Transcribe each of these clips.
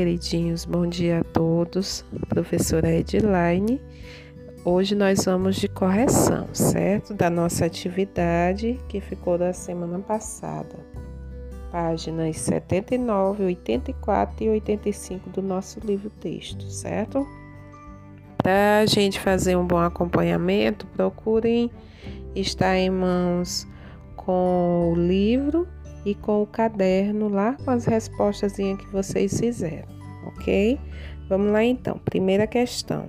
Queridinhos, bom dia a todos. Professora Edline. Hoje nós vamos de correção, certo? Da nossa atividade que ficou da semana passada. Páginas 79, 84 e 85 do nosso livro texto, certo? Para a gente fazer um bom acompanhamento, procurem estar em mãos com o livro e com o caderno lá com as respostas que vocês fizeram, ok? Vamos lá então. Primeira questão.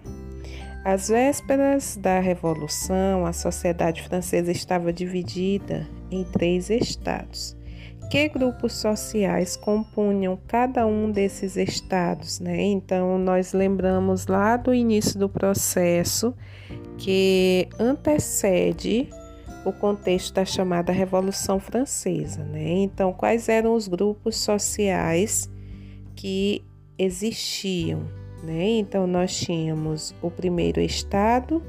Às vésperas da Revolução, a sociedade francesa estava dividida em três estados. Que grupos sociais compunham cada um desses estados, né? Então, nós lembramos lá do início do processo que antecede o contexto da chamada Revolução Francesa. Né? Então, quais eram os grupos sociais que existiam? Né? Então, nós tínhamos o primeiro estado,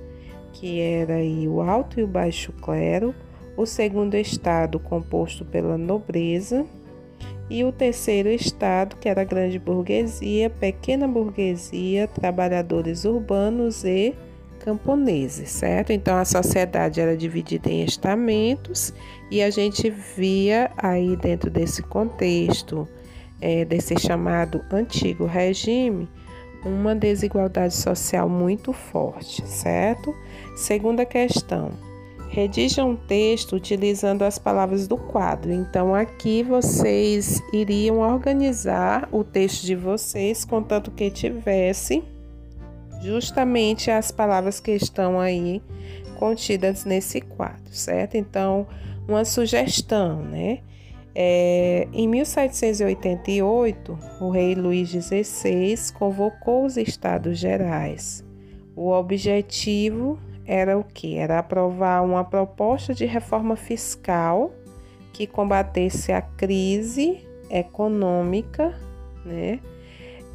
que era o alto e o baixo clero, o segundo estado, composto pela nobreza, e o terceiro estado, que era a grande burguesia, pequena burguesia, trabalhadores urbanos e camponeses, certo? Então a sociedade era dividida em estamentos e a gente via aí dentro desse contexto, é, desse chamado antigo regime, uma desigualdade social muito forte, certo? Segunda questão. Redija um texto utilizando as palavras do quadro. Então, aqui vocês iriam organizar o texto de vocês, contanto que tivesse justamente as palavras que estão aí contidas nesse quadro, certo? Então, uma sugestão, né? É, em 1788, o rei Luís XVI convocou os Estados Gerais. O objetivo era o que? Era aprovar uma proposta de reforma fiscal que combatesse a crise econômica, né?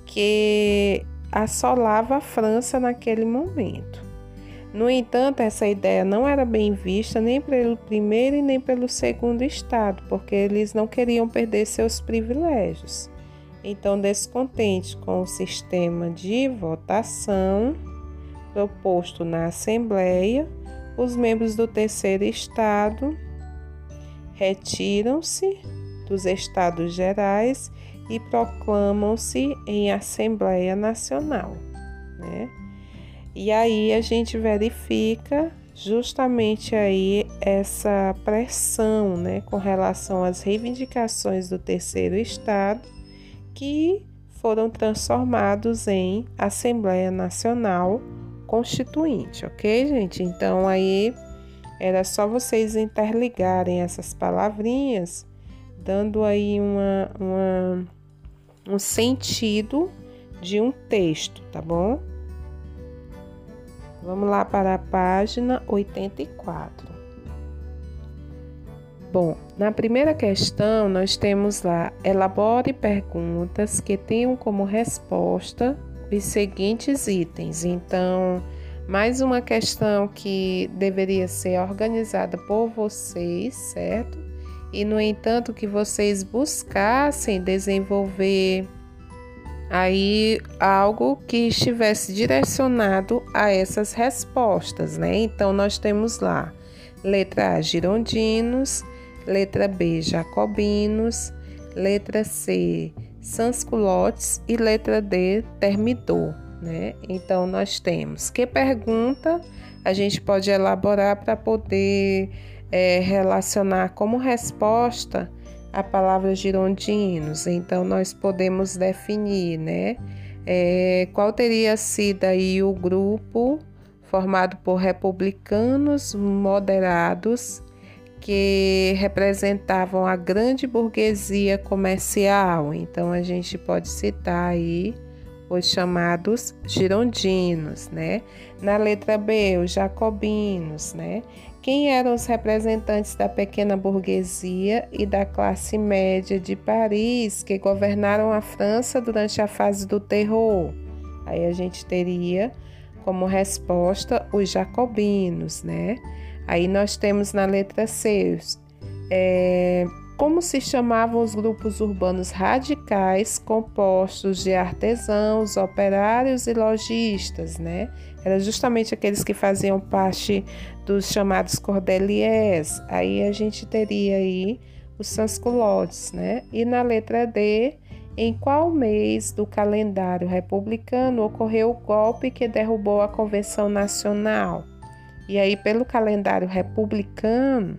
Que assolava a França naquele momento. No entanto, essa ideia não era bem vista nem pelo primeiro e nem pelo segundo estado, porque eles não queriam perder seus privilégios. Então, descontente com o sistema de votação proposto na Assembleia, os membros do terceiro estado retiram-se dos estados gerais e proclamam-se em Assembleia Nacional. Né? E aí a gente verifica justamente aí essa pressão né, com relação às reivindicações do terceiro estado que foram transformados em Assembleia Nacional Constituinte, ok, gente? Então aí era só vocês interligarem essas palavrinhas, dando aí uma, uma um sentido de um texto, tá bom? Vamos lá para a página 84. Bom, na primeira questão nós temos lá: elabore perguntas que tenham como resposta os seguintes itens. Então, mais uma questão que deveria ser organizada por vocês, certo? e, no entanto, que vocês buscassem desenvolver aí algo que estivesse direcionado a essas respostas, né? Então, nós temos lá letra A, girondinos, letra B, jacobinos, letra C, sansculotes e letra D, termidor, né? Então, nós temos que pergunta a gente pode elaborar para poder é, relacionar como resposta a palavra girondinos. Então, nós podemos definir, né? É, qual teria sido aí o grupo formado por republicanos moderados que representavam a grande burguesia comercial. Então, a gente pode citar aí os chamados girondinos, né? Na letra B, os jacobinos, né? Quem eram os representantes da pequena burguesia e da classe média de Paris que governaram a França durante a fase do terror? Aí a gente teria como resposta os jacobinos, né? Aí nós temos na letra C é, como se chamavam os grupos urbanos radicais compostos de artesãos, operários e lojistas, né? Era justamente aqueles que faziam parte dos chamados cordeliers. Aí a gente teria aí os sansculottes, né? E na letra D, em qual mês do calendário republicano ocorreu o golpe que derrubou a Convenção Nacional? E aí, pelo calendário republicano,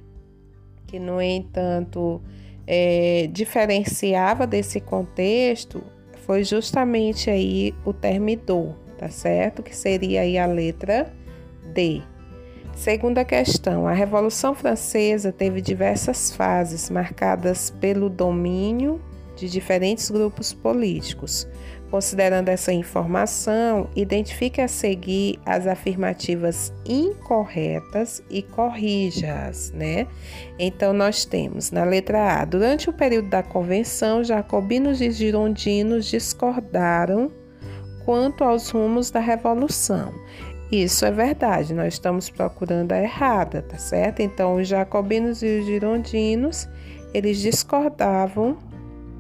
que no entanto é, diferenciava desse contexto, foi justamente aí o termidor, tá certo? Que seria aí a letra D. Segunda questão, a Revolução Francesa teve diversas fases marcadas pelo domínio de diferentes grupos políticos. Considerando essa informação, identifique a seguir as afirmativas incorretas e corrija-as, né? Então, nós temos na letra A: durante o período da convenção, jacobinos e girondinos discordaram quanto aos rumos da revolução. Isso é verdade, nós estamos procurando a errada, tá certo? Então, os jacobinos e os girondinos, eles discordavam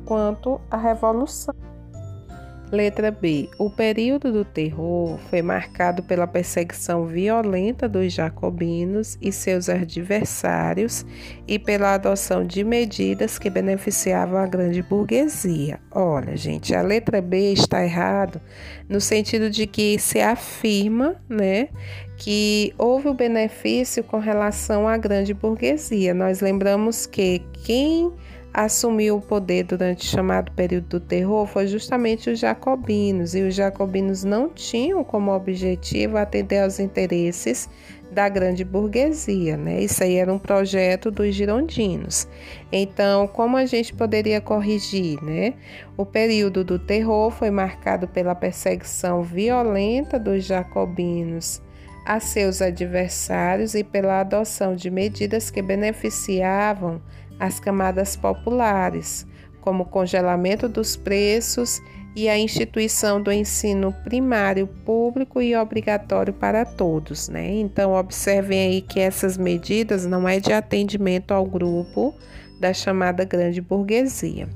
quanto à revolução. Letra B. O período do terror foi marcado pela perseguição violenta dos jacobinos e seus adversários e pela adoção de medidas que beneficiavam a grande burguesia. Olha, gente, a letra B está errado no sentido de que se afirma, né, que houve o benefício com relação à grande burguesia. Nós lembramos que quem assumiu o poder durante o chamado período do terror foi justamente os jacobinos, e os jacobinos não tinham como objetivo atender aos interesses da grande burguesia, né? Isso aí era um projeto dos girondinos. Então, como a gente poderia corrigir, né? O período do terror foi marcado pela perseguição violenta dos jacobinos a seus adversários e pela adoção de medidas que beneficiavam as camadas populares, como o congelamento dos preços e a instituição do ensino primário público e obrigatório para todos, né? Então observem aí que essas medidas não é de atendimento ao grupo da chamada grande burguesia.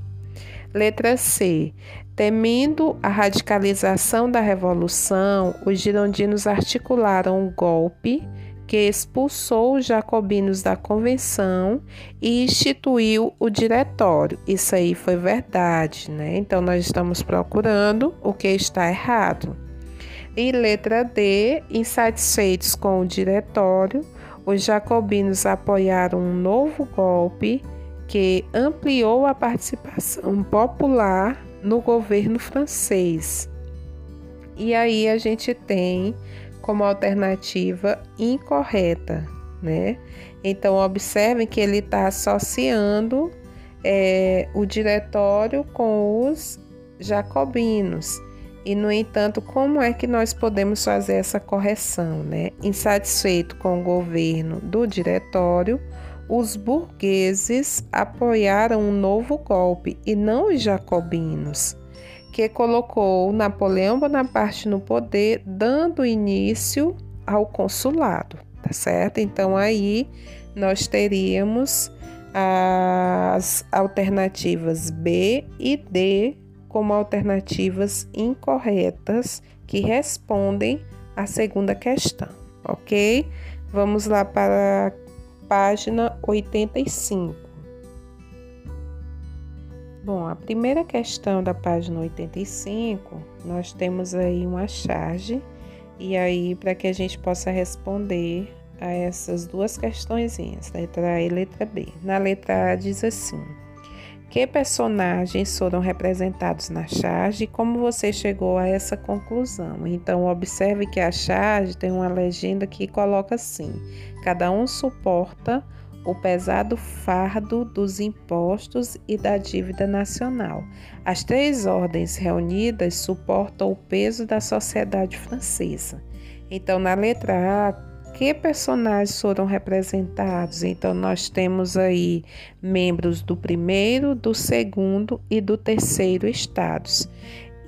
Letra C. Temendo a radicalização da revolução, os girondinos articularam um golpe que expulsou os jacobinos da convenção e instituiu o diretório. Isso aí foi verdade, né? Então nós estamos procurando o que está errado. E letra D, insatisfeitos com o diretório, os jacobinos apoiaram um novo golpe que ampliou a participação popular no governo francês. E aí a gente tem como alternativa incorreta, né? Então, observem que ele está associando é, o diretório com os jacobinos. E, no entanto, como é que nós podemos fazer essa correção, né? Insatisfeito com o governo do diretório, os burgueses apoiaram um novo golpe e não os jacobinos que colocou Napoleão Bonaparte no poder, dando início ao consulado, tá certo? Então aí nós teríamos as alternativas B e D como alternativas incorretas que respondem à segunda questão, ok? Vamos lá para a página 85. Bom, a primeira questão da página 85, nós temos aí uma charge, e aí para que a gente possa responder a essas duas questõezinhas, letra A e letra B. Na letra A diz assim: Que personagens foram representados na charge e como você chegou a essa conclusão? Então, observe que a charge tem uma legenda que coloca assim: cada um suporta o pesado fardo dos impostos e da dívida nacional. As três ordens reunidas suportam o peso da sociedade francesa. Então, na letra A, que personagens foram representados? Então, nós temos aí membros do primeiro, do segundo e do terceiro estados.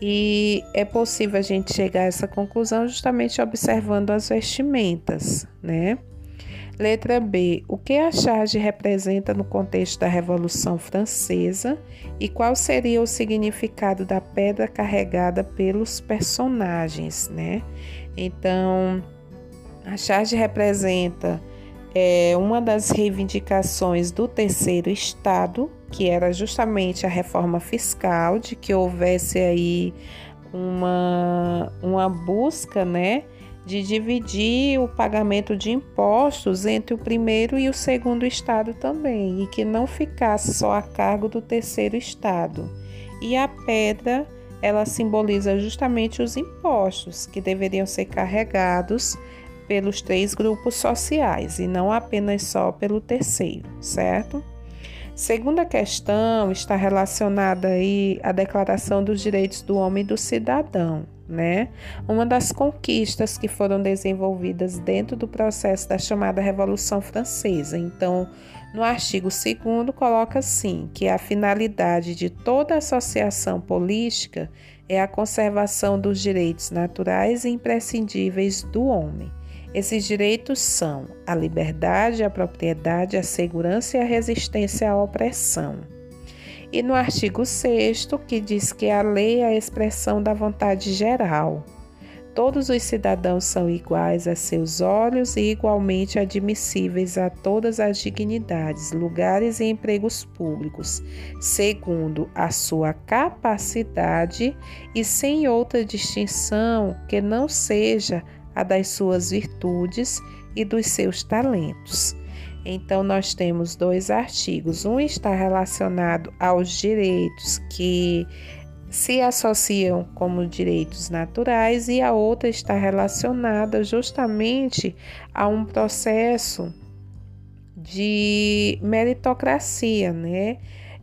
E é possível a gente chegar a essa conclusão justamente observando as vestimentas, né? Letra B. O que a charge representa no contexto da Revolução Francesa e qual seria o significado da pedra carregada pelos personagens, né? Então, a charge representa é, uma das reivindicações do terceiro Estado, que era justamente a reforma fiscal, de que houvesse aí uma, uma busca, né? De dividir o pagamento de impostos entre o primeiro e o segundo estado também, e que não ficasse só a cargo do terceiro estado. E a pedra, ela simboliza justamente os impostos que deveriam ser carregados pelos três grupos sociais e não apenas só pelo terceiro, certo? Segunda questão está relacionada aí à Declaração dos Direitos do Homem e do Cidadão né? Uma das conquistas que foram desenvolvidas dentro do processo da chamada Revolução Francesa. Então, no artigo 2 coloca assim que a finalidade de toda associação política é a conservação dos direitos naturais e imprescindíveis do homem. Esses direitos são a liberdade, a propriedade, a segurança e a resistência à opressão e no artigo 6, que diz que a lei é a expressão da vontade geral. Todos os cidadãos são iguais a seus olhos e igualmente admissíveis a todas as dignidades, lugares e empregos públicos, segundo a sua capacidade e sem outra distinção que não seja a das suas virtudes e dos seus talentos. Então, nós temos dois artigos. Um está relacionado aos direitos que se associam como direitos naturais, e a outra está relacionada justamente a um processo de meritocracia, né?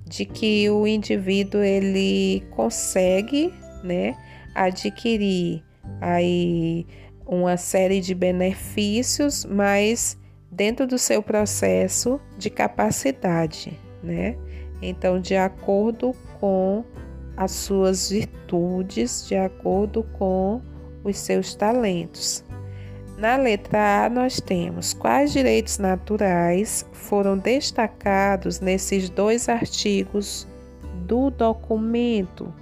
De que o indivíduo ele consegue, né, adquirir aí uma série de benefícios, mas dentro do seu processo de capacidade, né? Então, de acordo com as suas virtudes, de acordo com os seus talentos. Na letra A, nós temos quais direitos naturais foram destacados nesses dois artigos do documento.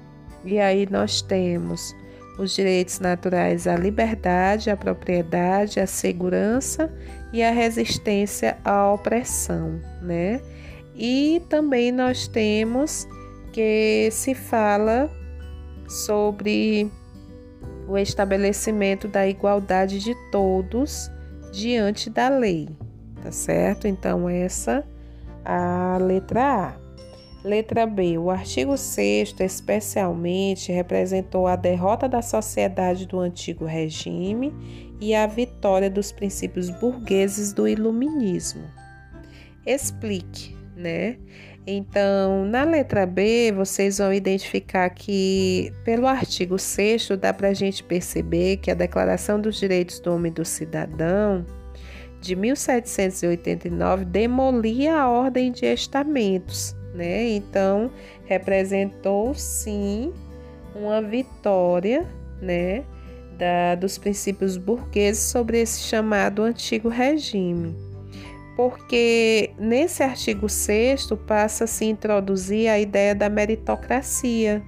E aí nós temos os direitos naturais à liberdade, à propriedade, à segurança e à resistência à opressão, né? E também nós temos que se fala sobre o estabelecimento da igualdade de todos diante da lei, tá certo? Então essa a letra A. Letra B. O artigo 6 especialmente representou a derrota da sociedade do antigo regime e a vitória dos princípios burgueses do iluminismo. Explique, né? Então, na letra B, vocês vão identificar que, pelo artigo 6, dá para a gente perceber que a Declaração dos Direitos do Homem e do Cidadão de 1789 demolia a ordem de estamentos né? Então, representou sim uma vitória, né, da, dos princípios burgueses sobre esse chamado antigo regime. Porque nesse artigo 6 passa a se introduzir a ideia da meritocracia,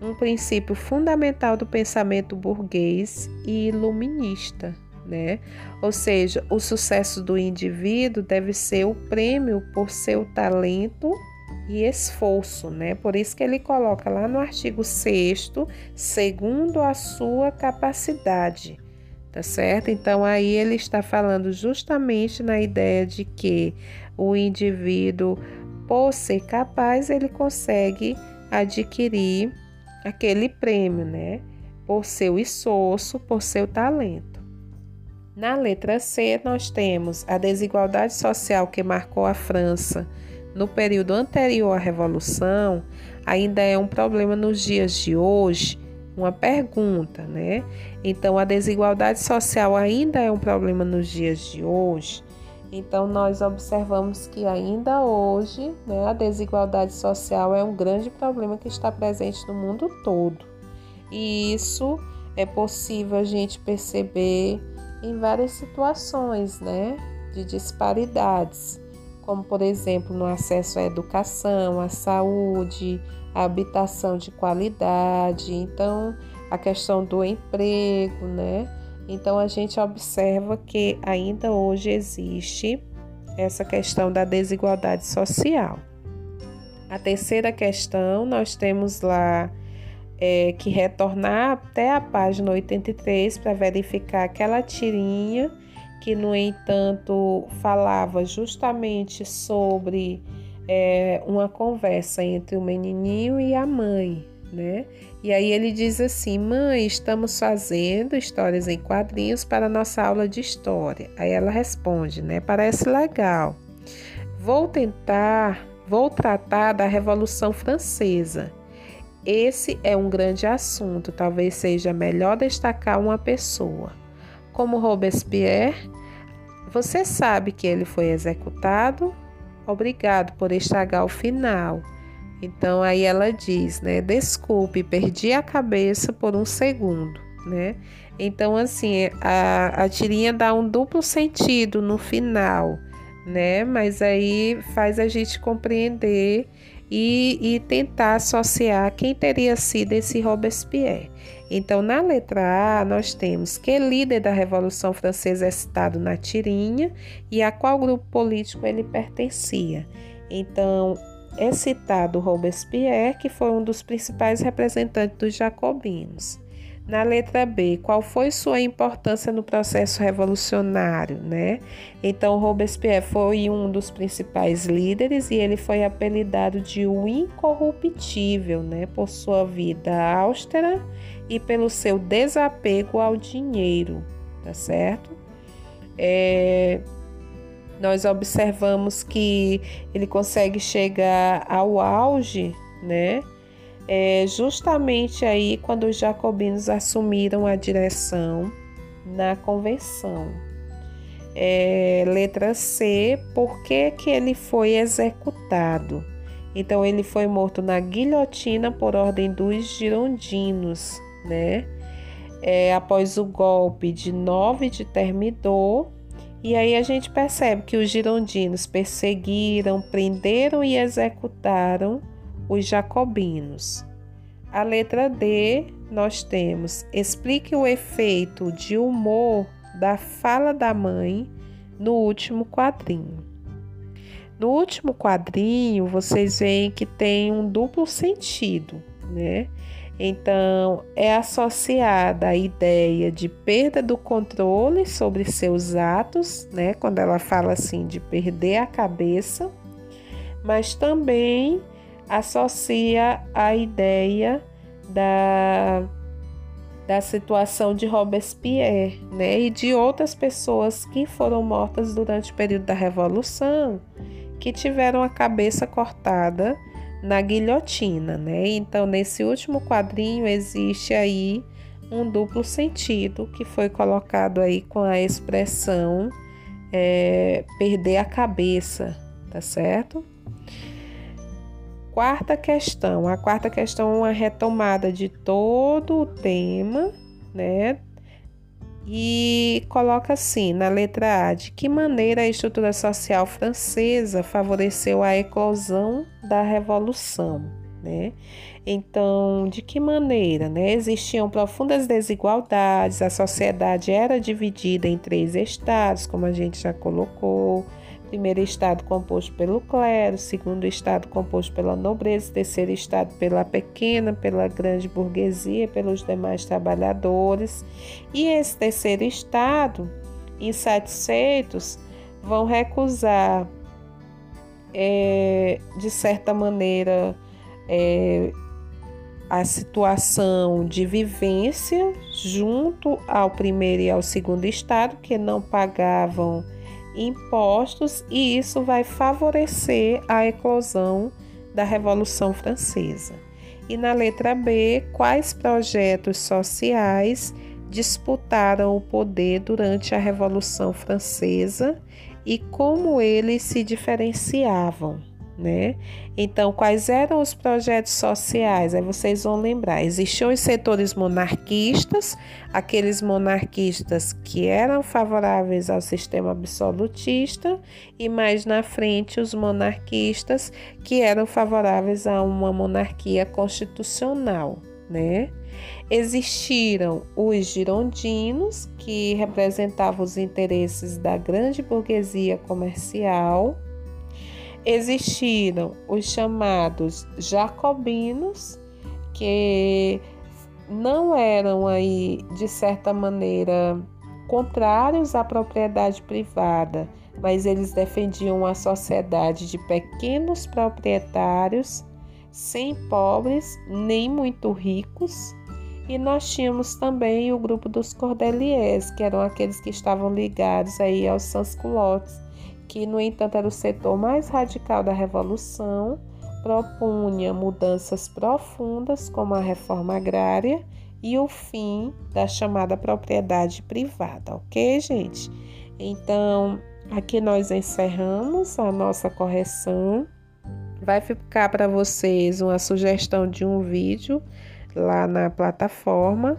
um princípio fundamental do pensamento burguês e iluminista né? Ou seja, o sucesso do indivíduo deve ser o prêmio por seu talento e esforço, né? Por isso que ele coloca lá no artigo 6 segundo a sua capacidade, tá certo? Então aí ele está falando justamente na ideia de que o indivíduo, por ser capaz, ele consegue adquirir aquele prêmio, né? Por seu esforço, por seu talento. Na letra C, nós temos a desigualdade social que marcou a França no período anterior à Revolução, ainda é um problema nos dias de hoje. Uma pergunta, né? Então, a desigualdade social ainda é um problema nos dias de hoje. Então, nós observamos que ainda hoje né, a desigualdade social é um grande problema que está presente no mundo todo. E isso é possível a gente perceber em várias situações, né? de disparidades, como por exemplo no acesso à educação, à saúde, à habitação de qualidade, então a questão do emprego, né? Então a gente observa que ainda hoje existe essa questão da desigualdade social. A terceira questão, nós temos lá é, que retornar até a página 83 para verificar aquela tirinha que, no entanto, falava justamente sobre é, uma conversa entre o menininho e a mãe, né? E aí ele diz assim: Mãe, estamos fazendo histórias em quadrinhos para nossa aula de história. Aí ela responde, né? Parece legal. Vou tentar, vou tratar da Revolução Francesa. Esse é um grande assunto, talvez seja melhor destacar uma pessoa. Como Robespierre, você sabe que ele foi executado? Obrigado por estragar o final. Então aí ela diz, né? Desculpe, perdi a cabeça por um segundo, né? Então assim, a, a tirinha dá um duplo sentido no final, né? Mas aí faz a gente compreender e, e tentar associar quem teria sido esse Robespierre. Então, na letra A, nós temos que líder da Revolução Francesa é citado na tirinha e a qual grupo político ele pertencia. Então, é citado Robespierre, que foi um dos principais representantes dos jacobinos. Na letra B, qual foi sua importância no processo revolucionário, né? Então, Robespierre foi um dos principais líderes e ele foi apelidado de o incorruptível, né? Por sua vida austera e pelo seu desapego ao dinheiro, tá certo? É, nós observamos que ele consegue chegar ao auge, né? É justamente aí quando os jacobinos assumiram a direção na convenção. É, letra C, por que, que ele foi executado? Então ele foi morto na guilhotina por ordem dos girondinos, né? É, após o golpe de 9 de Termidor, e aí a gente percebe que os girondinos perseguiram, prenderam e executaram os jacobinos. A letra D, nós temos explique o efeito de humor da fala da mãe no último quadrinho. No último quadrinho, vocês veem que tem um duplo sentido, né? Então, é associada a ideia de perda do controle sobre seus atos, né? Quando ela fala assim de perder a cabeça, mas também associa a ideia da, da situação de Robespierre, né? E de outras pessoas que foram mortas durante o período da Revolução, que tiveram a cabeça cortada na guilhotina, né? Então, nesse último quadrinho existe aí um duplo sentido que foi colocado aí com a expressão é, perder a cabeça, tá certo? Quarta questão. A quarta questão é uma retomada de todo o tema, né? e coloca assim na letra A: de que maneira a estrutura social francesa favoreceu a eclosão da revolução, né? Então, de que maneira, né? Existiam profundas desigualdades, a sociedade era dividida em três estados, como a gente já colocou Primeiro estado composto pelo clero, segundo estado composto pela nobreza, terceiro estado pela pequena, pela grande burguesia, pelos demais trabalhadores. E esse terceiro estado, insatisfeitos, vão recusar, é, de certa maneira, é, a situação de vivência junto ao primeiro e ao segundo estado, que não pagavam impostos e isso vai favorecer a eclosão da Revolução Francesa. E na letra B, quais projetos sociais disputaram o poder durante a Revolução Francesa e como eles se diferenciavam, né? Então, quais eram os projetos sociais? Aí vocês vão lembrar: existiam os setores monarquistas, aqueles monarquistas que eram favoráveis ao sistema absolutista, e mais na frente os monarquistas que eram favoráveis a uma monarquia constitucional, né? Existiram os girondinos, que representavam os interesses da grande burguesia comercial existiram os chamados jacobinos, que não eram aí de certa maneira contrários à propriedade privada, mas eles defendiam uma sociedade de pequenos proprietários, sem pobres nem muito ricos. E nós tínhamos também o grupo dos cordeliers, que eram aqueles que estavam ligados aí aos sans-culottes, que, no entanto, era o setor mais radical da Revolução, propunha mudanças profundas, como a reforma agrária e o fim da chamada propriedade privada, ok, gente? Então, aqui nós encerramos a nossa correção. Vai ficar para vocês uma sugestão de um vídeo lá na plataforma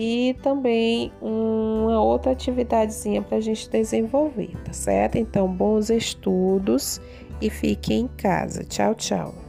e também uma outra atividadezinha para a gente desenvolver, tá certo? Então, bons estudos e fiquem em casa. Tchau, tchau.